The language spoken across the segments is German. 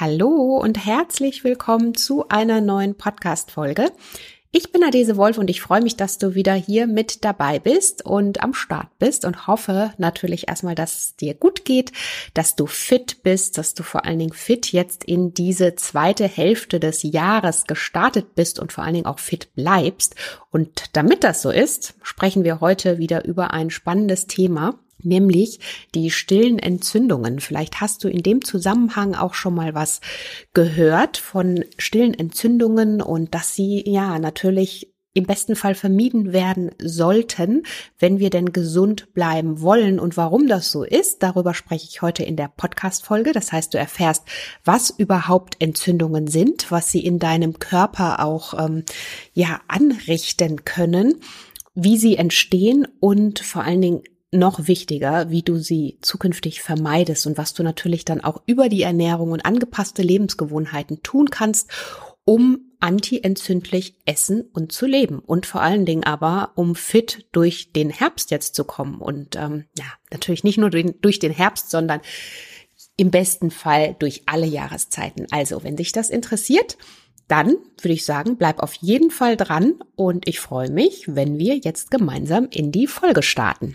Hallo und herzlich willkommen zu einer neuen Podcast-Folge. Ich bin Adese Wolf und ich freue mich, dass du wieder hier mit dabei bist und am Start bist und hoffe natürlich erstmal, dass es dir gut geht, dass du fit bist, dass du vor allen Dingen fit jetzt in diese zweite Hälfte des Jahres gestartet bist und vor allen Dingen auch fit bleibst. Und damit das so ist, sprechen wir heute wieder über ein spannendes Thema nämlich die stillen Entzündungen. Vielleicht hast du in dem Zusammenhang auch schon mal was gehört von stillen Entzündungen und dass sie ja natürlich im besten Fall vermieden werden sollten, wenn wir denn gesund bleiben wollen. Und warum das so ist, darüber spreche ich heute in der Podcast-Folge. Das heißt, du erfährst, was überhaupt Entzündungen sind, was sie in deinem Körper auch ähm, ja anrichten können, wie sie entstehen und vor allen Dingen noch wichtiger, wie du sie zukünftig vermeidest und was du natürlich dann auch über die Ernährung und angepasste Lebensgewohnheiten tun kannst, um antientzündlich essen und zu leben und vor allen Dingen aber, um fit durch den Herbst jetzt zu kommen und ähm, ja, natürlich nicht nur durch den Herbst, sondern im besten Fall durch alle Jahreszeiten. Also, wenn dich das interessiert, dann würde ich sagen, bleib auf jeden Fall dran und ich freue mich, wenn wir jetzt gemeinsam in die Folge starten.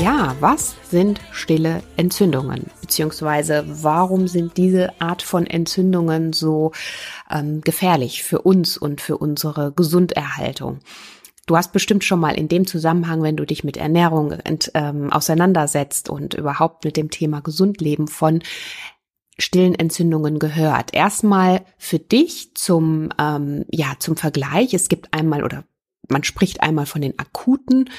Ja, was sind stille Entzündungen? Beziehungsweise warum sind diese Art von Entzündungen so ähm, gefährlich für uns und für unsere Gesunderhaltung? Du hast bestimmt schon mal in dem Zusammenhang, wenn du dich mit Ernährung ent, ähm, auseinandersetzt und überhaupt mit dem Thema Gesundleben von stillen Entzündungen gehört. Erstmal für dich zum, ähm, ja, zum Vergleich. Es gibt einmal oder man spricht einmal von den akuten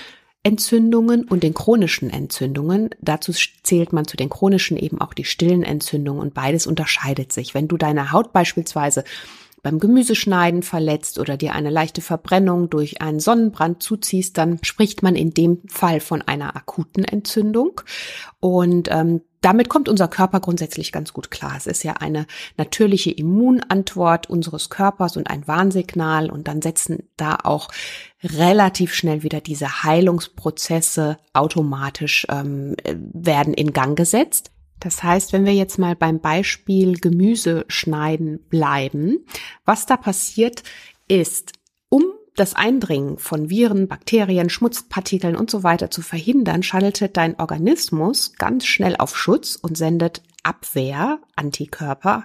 Entzündungen und den chronischen Entzündungen. Dazu zählt man zu den chronischen eben auch die stillen Entzündungen und beides unterscheidet sich. Wenn du deine Haut beispielsweise beim Gemüseschneiden verletzt oder dir eine leichte Verbrennung durch einen Sonnenbrand zuziehst, dann spricht man in dem Fall von einer akuten Entzündung. Und ähm, damit kommt unser Körper grundsätzlich ganz gut klar. Es ist ja eine natürliche Immunantwort unseres Körpers und ein Warnsignal und dann setzen da auch relativ schnell wieder diese Heilungsprozesse automatisch ähm, werden in Gang gesetzt. Das heißt, wenn wir jetzt mal beim Beispiel Gemüse schneiden bleiben, was da passiert ist, um das Eindringen von Viren, Bakterien, Schmutzpartikeln und so weiter zu verhindern, schaltet dein Organismus ganz schnell auf Schutz und sendet Abwehr, Antikörper,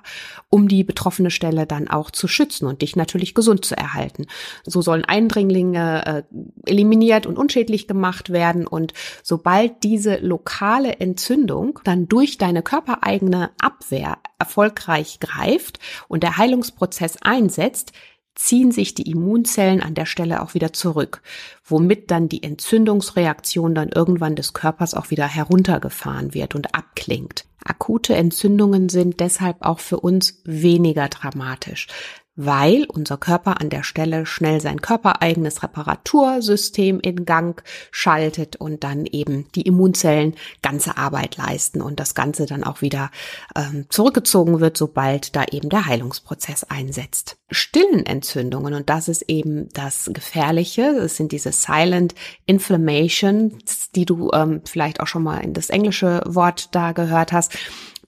um die betroffene Stelle dann auch zu schützen und dich natürlich gesund zu erhalten. So sollen Eindringlinge äh, eliminiert und unschädlich gemacht werden und sobald diese lokale Entzündung dann durch deine körpereigene Abwehr erfolgreich greift und der Heilungsprozess einsetzt, ziehen sich die Immunzellen an der Stelle auch wieder zurück, womit dann die Entzündungsreaktion dann irgendwann des Körpers auch wieder heruntergefahren wird und abklingt. Akute Entzündungen sind deshalb auch für uns weniger dramatisch weil unser Körper an der Stelle schnell sein körpereigenes Reparatursystem in Gang schaltet und dann eben die Immunzellen ganze Arbeit leisten und das Ganze dann auch wieder ähm, zurückgezogen wird, sobald da eben der Heilungsprozess einsetzt. Stillen Entzündungen, und das ist eben das Gefährliche, das sind diese Silent Inflammation, die du ähm, vielleicht auch schon mal in das englische Wort da gehört hast,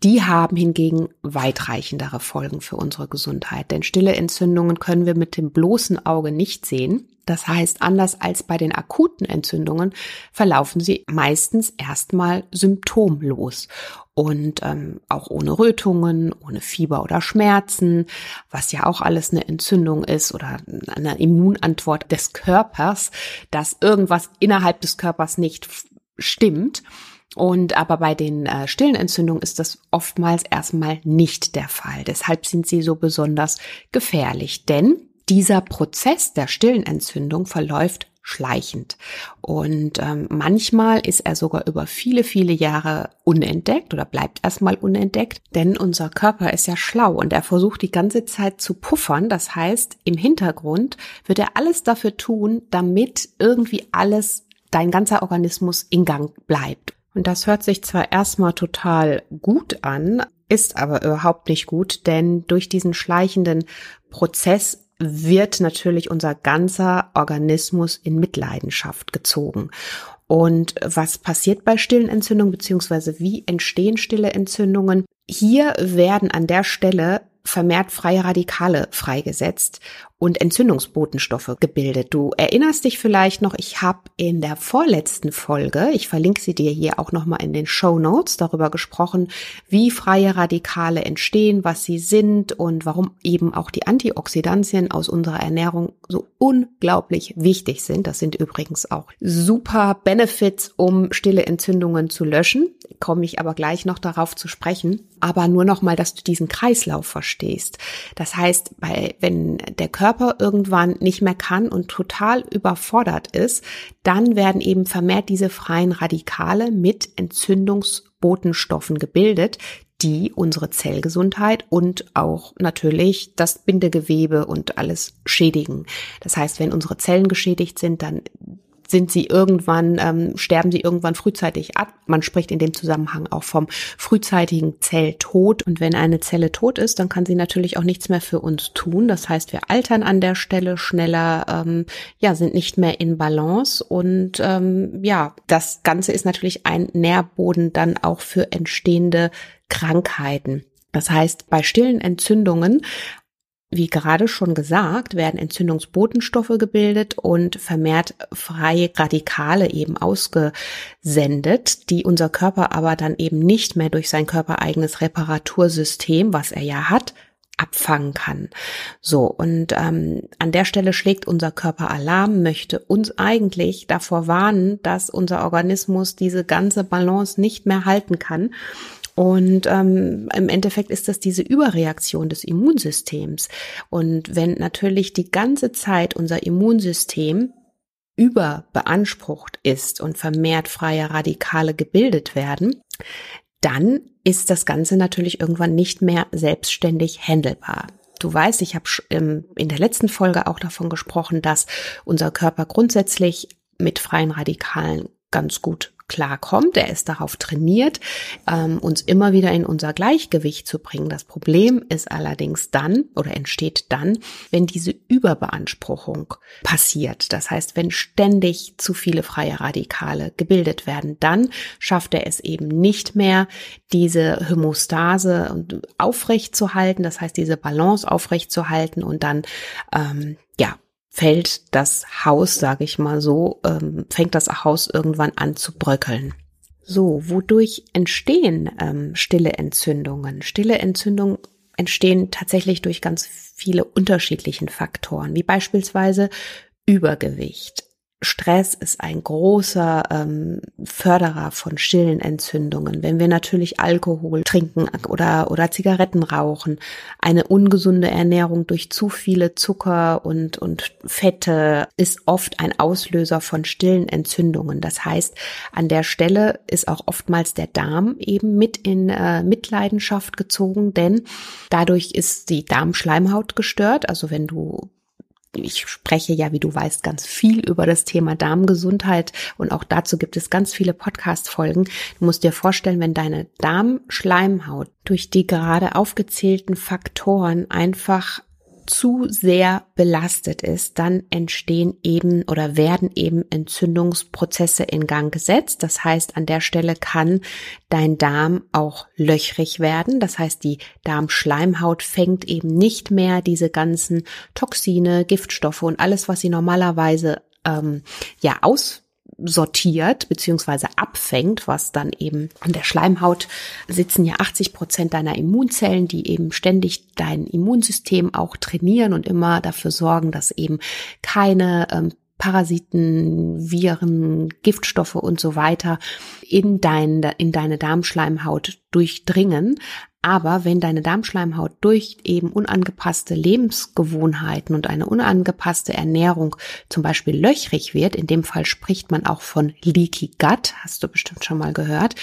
die haben hingegen weitreichendere Folgen für unsere Gesundheit, denn stille Entzündungen können wir mit dem bloßen Auge nicht sehen. Das heißt, anders als bei den akuten Entzündungen verlaufen sie meistens erstmal symptomlos und ähm, auch ohne Rötungen, ohne Fieber oder Schmerzen, was ja auch alles eine Entzündung ist oder eine Immunantwort des Körpers, dass irgendwas innerhalb des Körpers nicht stimmt. Und aber bei den äh, stillen Entzündungen ist das oftmals erstmal nicht der Fall. Deshalb sind sie so besonders gefährlich, denn dieser Prozess der stillen Entzündung verläuft schleichend. Und ähm, manchmal ist er sogar über viele, viele Jahre unentdeckt oder bleibt erstmal unentdeckt, denn unser Körper ist ja schlau und er versucht die ganze Zeit zu puffern. Das heißt, im Hintergrund wird er alles dafür tun, damit irgendwie alles, dein ganzer Organismus in Gang bleibt. Und das hört sich zwar erstmal total gut an, ist aber überhaupt nicht gut, denn durch diesen schleichenden Prozess wird natürlich unser ganzer Organismus in Mitleidenschaft gezogen. Und was passiert bei stillen Entzündungen, beziehungsweise wie entstehen stille Entzündungen? Hier werden an der Stelle vermehrt freie Radikale freigesetzt und Entzündungsbotenstoffe gebildet. Du erinnerst dich vielleicht noch, ich habe in der vorletzten Folge, ich verlinke sie dir hier auch nochmal in den Show Notes, darüber gesprochen, wie freie Radikale entstehen, was sie sind und warum eben auch die Antioxidantien aus unserer Ernährung so unglaublich wichtig sind. Das sind übrigens auch super Benefits, um stille Entzündungen zu löschen. Komme ich aber gleich noch darauf zu sprechen. Aber nur nochmal, dass du diesen Kreislauf verstehst. Das heißt, bei, wenn der Körper Körper irgendwann nicht mehr kann und total überfordert ist, dann werden eben vermehrt diese freien Radikale mit Entzündungsbotenstoffen gebildet, die unsere Zellgesundheit und auch natürlich das Bindegewebe und alles schädigen. Das heißt, wenn unsere Zellen geschädigt sind, dann sind sie irgendwann, ähm, sterben sie irgendwann frühzeitig ab. Man spricht in dem Zusammenhang auch vom frühzeitigen Zelltod. Und wenn eine Zelle tot ist, dann kann sie natürlich auch nichts mehr für uns tun. Das heißt, wir altern an der Stelle schneller, ähm, ja, sind nicht mehr in Balance. Und ähm, ja, das Ganze ist natürlich ein Nährboden dann auch für entstehende Krankheiten. Das heißt, bei stillen Entzündungen wie gerade schon gesagt, werden Entzündungsbotenstoffe gebildet und vermehrt freie Radikale eben ausgesendet, die unser Körper aber dann eben nicht mehr durch sein körpereigenes Reparatursystem, was er ja hat, abfangen kann. So, und ähm, an der Stelle schlägt unser Körper Alarm, möchte uns eigentlich davor warnen, dass unser Organismus diese ganze Balance nicht mehr halten kann und ähm, im Endeffekt ist das diese Überreaktion des Immunsystems. Und wenn natürlich die ganze Zeit unser Immunsystem überbeansprucht ist und vermehrt freie Radikale gebildet werden, dann ist das Ganze natürlich irgendwann nicht mehr selbstständig handelbar. Du weißt, ich habe in der letzten Folge auch davon gesprochen, dass unser Körper grundsätzlich mit freien Radikalen ganz gut klarkommt. Er ist darauf trainiert, ähm, uns immer wieder in unser Gleichgewicht zu bringen. Das Problem ist allerdings dann oder entsteht dann, wenn diese Überbeanspruchung passiert. Das heißt, wenn ständig zu viele freie Radikale gebildet werden, dann schafft er es eben nicht mehr, diese Homostase aufrecht zu halten. Das heißt, diese Balance aufrecht zu halten und dann ähm, ja fällt das Haus, sage ich mal so, ähm, fängt das Haus irgendwann an zu bröckeln. So, wodurch entstehen ähm, stille Entzündungen? Stille Entzündungen entstehen tatsächlich durch ganz viele unterschiedlichen Faktoren, wie beispielsweise Übergewicht, Stress ist ein großer ähm, Förderer von stillen Entzündungen. Wenn wir natürlich Alkohol trinken oder, oder Zigaretten rauchen, eine ungesunde Ernährung durch zu viele Zucker und, und Fette ist oft ein Auslöser von stillen Entzündungen. Das heißt, an der Stelle ist auch oftmals der Darm eben mit in äh, Mitleidenschaft gezogen, denn dadurch ist die Darmschleimhaut gestört. Also wenn du ich spreche ja, wie du weißt, ganz viel über das Thema Darmgesundheit und auch dazu gibt es ganz viele Podcast-Folgen. Du musst dir vorstellen, wenn deine Darmschleimhaut durch die gerade aufgezählten Faktoren einfach zu sehr belastet ist, dann entstehen eben oder werden eben Entzündungsprozesse in Gang gesetzt. Das heißt, an der Stelle kann dein Darm auch löchrig werden. Das heißt, die Darmschleimhaut fängt eben nicht mehr diese ganzen Toxine, Giftstoffe und alles, was sie normalerweise ähm, ja aus sortiert beziehungsweise abfängt, was dann eben an der Schleimhaut sitzen ja 80 Prozent deiner Immunzellen, die eben ständig dein Immunsystem auch trainieren und immer dafür sorgen, dass eben keine ähm, Parasiten, Viren, Giftstoffe und so weiter in, dein, in deine Darmschleimhaut durchdringen. Aber wenn deine Darmschleimhaut durch eben unangepasste Lebensgewohnheiten und eine unangepasste Ernährung zum Beispiel löchrig wird, in dem Fall spricht man auch von Leaky Gut, hast du bestimmt schon mal gehört,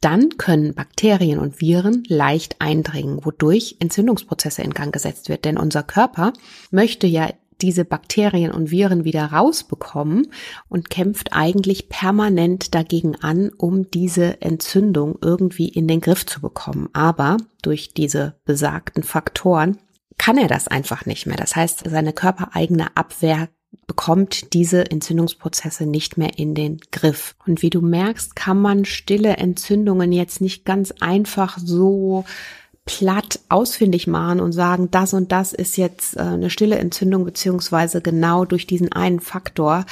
dann können Bakterien und Viren leicht eindringen, wodurch Entzündungsprozesse in Gang gesetzt wird. Denn unser Körper möchte ja diese Bakterien und Viren wieder rausbekommen und kämpft eigentlich permanent dagegen an, um diese Entzündung irgendwie in den Griff zu bekommen. Aber durch diese besagten Faktoren kann er das einfach nicht mehr. Das heißt, seine körpereigene Abwehr bekommt diese Entzündungsprozesse nicht mehr in den Griff. Und wie du merkst, kann man stille Entzündungen jetzt nicht ganz einfach so platt ausfindig machen und sagen, das und das ist jetzt äh, eine stille Entzündung, beziehungsweise genau durch diesen einen Faktor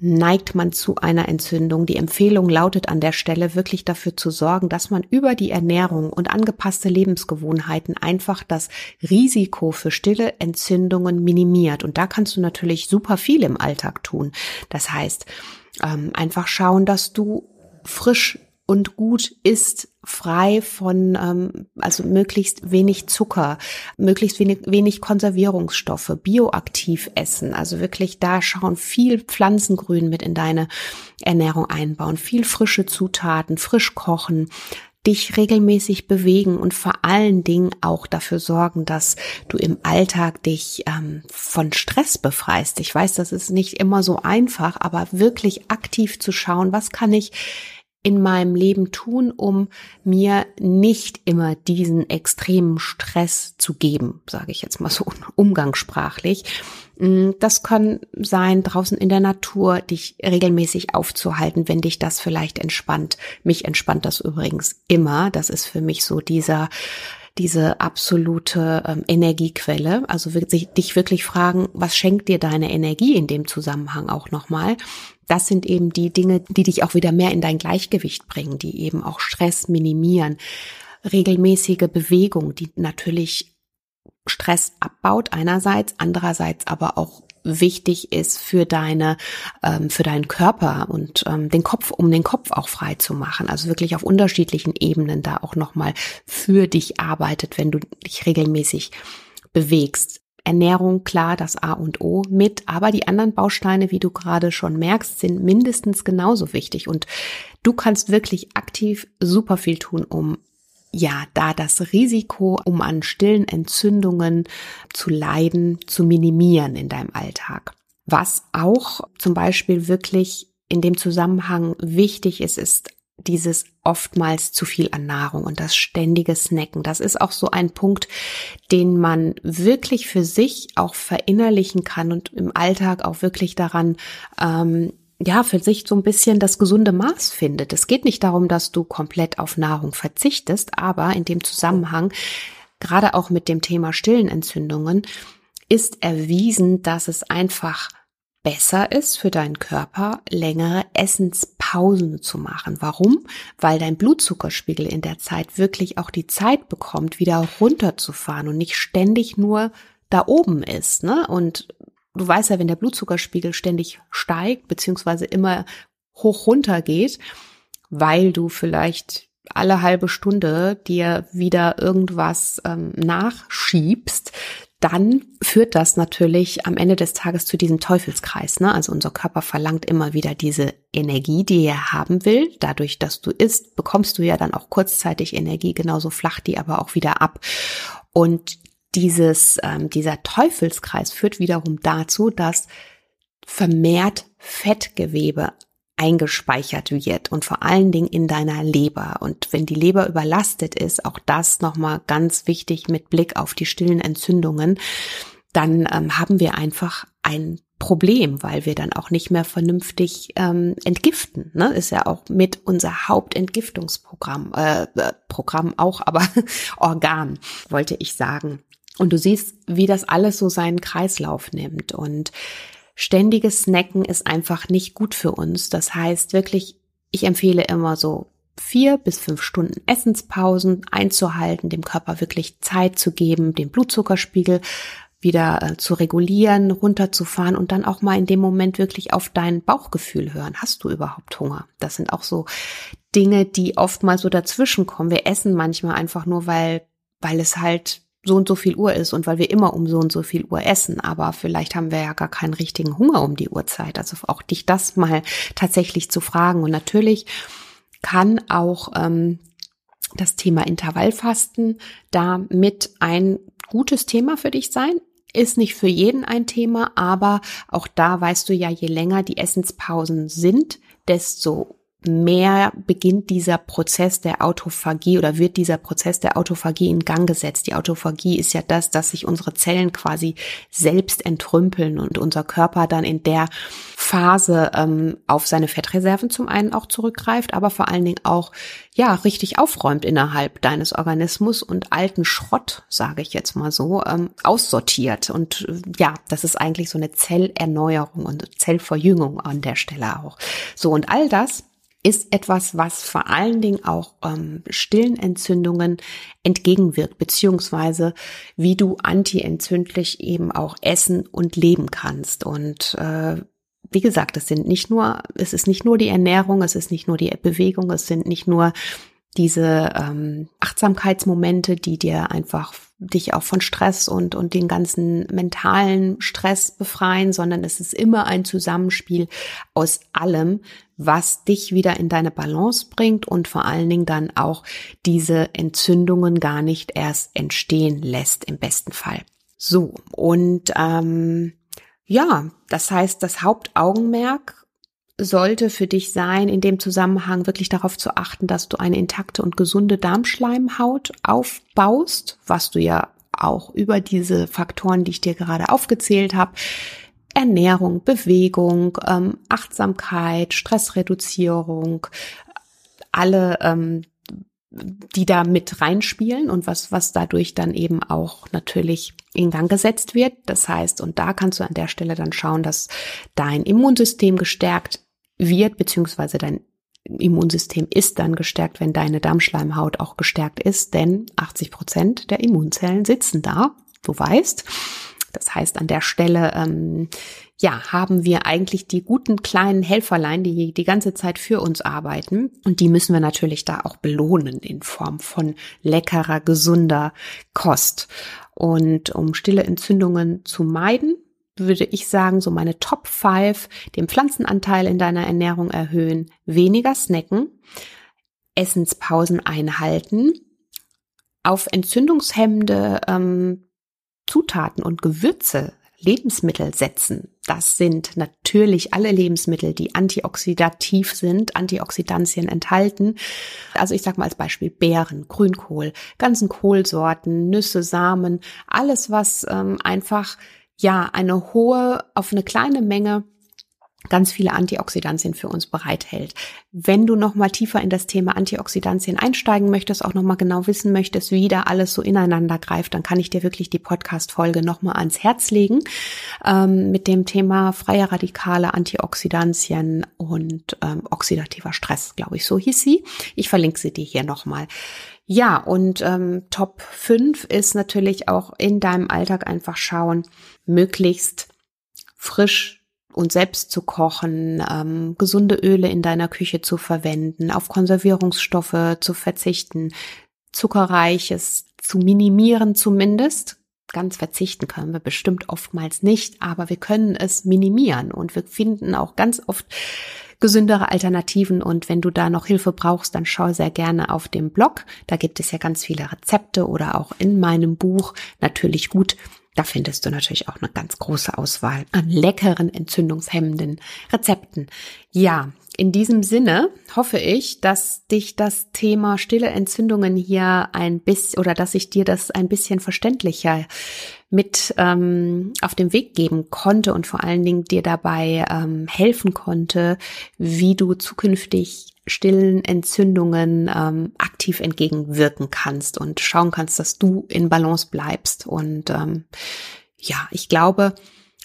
neigt man zu einer Entzündung. Die Empfehlung lautet an der Stelle wirklich dafür zu sorgen, dass man über die Ernährung und angepasste Lebensgewohnheiten einfach das Risiko für stille Entzündungen minimiert. Und da kannst du natürlich super viel im Alltag tun. Das heißt, ähm, einfach schauen, dass du frisch und gut ist, frei von, ähm, also möglichst wenig Zucker, möglichst wenig, wenig Konservierungsstoffe, bioaktiv essen, also wirklich da schauen, viel Pflanzengrün mit in deine Ernährung einbauen, viel frische Zutaten, frisch kochen, dich regelmäßig bewegen und vor allen Dingen auch dafür sorgen, dass du im Alltag dich ähm, von Stress befreist. Ich weiß, das ist nicht immer so einfach, aber wirklich aktiv zu schauen, was kann ich in meinem Leben tun, um mir nicht immer diesen extremen Stress zu geben, sage ich jetzt mal so umgangssprachlich. Mm, das kann sein, draußen in der Natur dich regelmäßig aufzuhalten, wenn dich das vielleicht entspannt. Mich entspannt das übrigens immer. Das ist für mich so dieser diese absolute ähm, Energiequelle. Also dich wirklich fragen, was schenkt dir deine Energie in dem Zusammenhang auch nochmal? Das sind eben die Dinge, die dich auch wieder mehr in dein Gleichgewicht bringen, die eben auch Stress minimieren. Regelmäßige Bewegung, die natürlich Stress abbaut einerseits, andererseits aber auch wichtig ist für deine, ähm, für deinen Körper und ähm, den Kopf, um den Kopf auch frei zu machen. Also wirklich auf unterschiedlichen Ebenen da auch nochmal für dich arbeitet, wenn du dich regelmäßig bewegst. Ernährung klar das A und O mit, aber die anderen Bausteine, wie du gerade schon merkst, sind mindestens genauso wichtig und du kannst wirklich aktiv super viel tun, um ja, da das Risiko, um an stillen Entzündungen zu leiden, zu minimieren in deinem Alltag. Was auch zum Beispiel wirklich in dem Zusammenhang wichtig ist, ist dieses oftmals zu viel an Nahrung und das ständige Snacken. Das ist auch so ein Punkt, den man wirklich für sich auch verinnerlichen kann und im Alltag auch wirklich daran ähm, ja, für sich so ein bisschen das gesunde Maß findet. Es geht nicht darum, dass du komplett auf Nahrung verzichtest, aber in dem Zusammenhang, gerade auch mit dem Thema stillen Entzündungen, ist erwiesen, dass es einfach besser ist für deinen Körper, längere Essenspausen zu machen. Warum? Weil dein Blutzuckerspiegel in der Zeit wirklich auch die Zeit bekommt, wieder runterzufahren und nicht ständig nur da oben ist. Ne? Und du weißt ja, wenn der Blutzuckerspiegel ständig steigt, beziehungsweise immer hoch runter geht, weil du vielleicht alle halbe Stunde dir wieder irgendwas ähm, nachschiebst, dann führt das natürlich am Ende des Tages zu diesem Teufelskreis. Ne? Also unser Körper verlangt immer wieder diese Energie, die er haben will. Dadurch, dass du isst, bekommst du ja dann auch kurzzeitig Energie, genauso flach die aber auch wieder ab. Und dieses, ähm, dieser Teufelskreis führt wiederum dazu, dass vermehrt Fettgewebe eingespeichert wird und vor allen Dingen in deiner Leber. Und wenn die Leber überlastet ist, auch das nochmal ganz wichtig mit Blick auf die stillen Entzündungen, dann ähm, haben wir einfach ein Problem, weil wir dann auch nicht mehr vernünftig ähm, entgiften. Ne? Ist ja auch mit unser Hauptentgiftungsprogramm, äh, äh Programm auch, aber Organ, wollte ich sagen. Und du siehst, wie das alles so seinen Kreislauf nimmt. Und ständiges Snacken ist einfach nicht gut für uns. Das heißt wirklich, ich empfehle immer so vier bis fünf Stunden Essenspausen einzuhalten, dem Körper wirklich Zeit zu geben, den Blutzuckerspiegel wieder äh, zu regulieren, runterzufahren und dann auch mal in dem Moment wirklich auf dein Bauchgefühl hören. Hast du überhaupt Hunger? Das sind auch so Dinge, die oft mal so dazwischen kommen. Wir essen manchmal einfach nur, weil, weil es halt so und so viel Uhr ist und weil wir immer um so und so viel Uhr essen. Aber vielleicht haben wir ja gar keinen richtigen Hunger um die Uhrzeit. Also auch dich das mal tatsächlich zu fragen. Und natürlich kann auch ähm, das Thema Intervallfasten damit ein gutes Thema für dich sein. Ist nicht für jeden ein Thema, aber auch da weißt du ja, je länger die Essenspausen sind, desto mehr beginnt dieser Prozess der Autophagie oder wird dieser Prozess der Autophagie in Gang gesetzt. Die Autophagie ist ja das, dass sich unsere Zellen quasi selbst entrümpeln und unser Körper dann in der Phase ähm, auf seine Fettreserven zum einen auch zurückgreift, aber vor allen Dingen auch ja richtig aufräumt innerhalb deines Organismus und alten Schrott, sage ich jetzt mal so, ähm, aussortiert. Und äh, ja, das ist eigentlich so eine Zellerneuerung und Zellverjüngung an der Stelle auch. So und all das ist etwas, was vor allen Dingen auch ähm, stillen Entzündungen entgegenwirkt, beziehungsweise wie du antientzündlich eben auch essen und leben kannst. Und äh, wie gesagt, es sind nicht nur, es ist nicht nur die Ernährung, es ist nicht nur die Bewegung, es sind nicht nur diese ähm, Achtsamkeitsmomente, die dir einfach dich auch von Stress und, und den ganzen mentalen Stress befreien, sondern es ist immer ein Zusammenspiel aus allem, was dich wieder in deine Balance bringt und vor allen Dingen dann auch diese Entzündungen gar nicht erst entstehen lässt im besten Fall. So, und ähm, ja, das heißt, das Hauptaugenmerk sollte für dich sein, in dem Zusammenhang wirklich darauf zu achten, dass du eine intakte und gesunde Darmschleimhaut aufbaust, was du ja auch über diese Faktoren, die ich dir gerade aufgezählt habe, Ernährung, Bewegung, ähm, Achtsamkeit, Stressreduzierung, alle, ähm, die da mit reinspielen und was, was dadurch dann eben auch natürlich in Gang gesetzt wird. Das heißt, und da kannst du an der Stelle dann schauen, dass dein Immunsystem gestärkt wird, beziehungsweise dein Immunsystem ist dann gestärkt, wenn deine Darmschleimhaut auch gestärkt ist, denn 80 Prozent der Immunzellen sitzen da, du weißt. Das heißt, an der Stelle, ähm, ja, haben wir eigentlich die guten kleinen Helferlein, die die ganze Zeit für uns arbeiten. Und die müssen wir natürlich da auch belohnen in Form von leckerer, gesunder Kost. Und um stille Entzündungen zu meiden, würde ich sagen, so meine Top 5, den Pflanzenanteil in deiner Ernährung erhöhen, weniger snacken, Essenspausen einhalten, auf entzündungshemmende ähm, Zutaten und Gewürze, Lebensmittel setzen. Das sind natürlich alle Lebensmittel, die antioxidativ sind, Antioxidantien enthalten. Also ich sage mal als Beispiel Beeren, Grünkohl, ganzen Kohlsorten, Nüsse, Samen, alles, was ähm, einfach ja eine hohe, auf eine kleine Menge ganz viele Antioxidantien für uns bereithält. Wenn du noch mal tiefer in das Thema Antioxidantien einsteigen möchtest, auch noch mal genau wissen möchtest, wie da alles so ineinander greift, dann kann ich dir wirklich die Podcast-Folge noch mal ans Herz legen ähm, mit dem Thema freie Radikale, Antioxidantien und ähm, oxidativer Stress, glaube ich, so hieß sie. Ich verlinke sie dir hier noch mal. Ja, und ähm, Top 5 ist natürlich auch in deinem Alltag einfach schauen, möglichst frisch und selbst zu kochen, ähm, gesunde Öle in deiner Küche zu verwenden, auf Konservierungsstoffe zu verzichten, zuckerreiches zu minimieren zumindest. Ganz verzichten können wir bestimmt oftmals nicht, aber wir können es minimieren und wir finden auch ganz oft gesündere Alternativen. Und wenn du da noch Hilfe brauchst, dann schau sehr gerne auf dem Blog. Da gibt es ja ganz viele Rezepte oder auch in meinem Buch natürlich gut. Da findest du natürlich auch eine ganz große Auswahl an leckeren, entzündungshemmenden Rezepten. Ja, in diesem Sinne hoffe ich, dass dich das Thema stille Entzündungen hier ein bisschen oder dass ich dir das ein bisschen verständlicher mit ähm, auf den Weg geben konnte und vor allen Dingen dir dabei ähm, helfen konnte, wie du zukünftig stillen Entzündungen ähm, aktiv entgegenwirken kannst und schauen kannst, dass du in Balance bleibst. Und ähm, ja, ich glaube,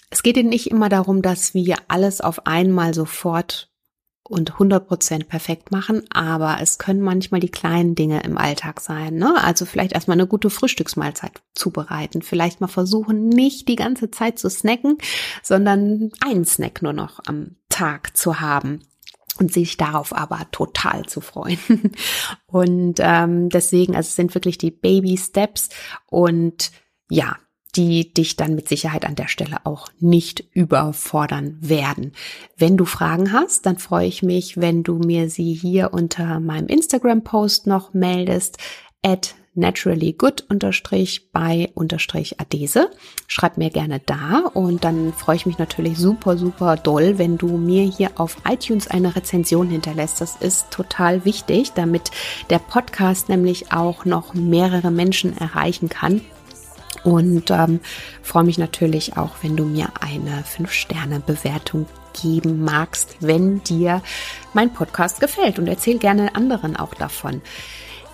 es geht nicht immer darum, dass wir alles auf einmal sofort und 100% perfekt machen, aber es können manchmal die kleinen Dinge im Alltag sein. Ne? Also vielleicht erstmal eine gute Frühstücksmahlzeit zubereiten, vielleicht mal versuchen, nicht die ganze Zeit zu snacken, sondern einen Snack nur noch am Tag zu haben und sich darauf aber total zu freuen. Und ähm, deswegen, also es sind wirklich die Baby Steps und ja, die dich dann mit Sicherheit an der Stelle auch nicht überfordern werden. Wenn du Fragen hast, dann freue ich mich, wenn du mir sie hier unter meinem Instagram-Post noch meldest, at naturallygood unterstrich bei unterstrich adese. Schreib mir gerne da und dann freue ich mich natürlich super, super doll, wenn du mir hier auf iTunes eine Rezension hinterlässt. Das ist total wichtig, damit der Podcast nämlich auch noch mehrere Menschen erreichen kann und ähm, freue mich natürlich auch, wenn du mir eine 5-Sterne-Bewertung geben magst, wenn dir mein Podcast gefällt. Und erzähl gerne anderen auch davon.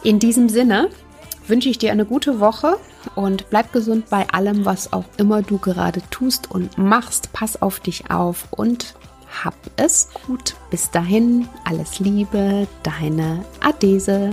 In diesem Sinne wünsche ich dir eine gute Woche und bleib gesund bei allem, was auch immer du gerade tust und machst. Pass auf dich auf und hab es gut. Bis dahin, alles Liebe, deine Adese.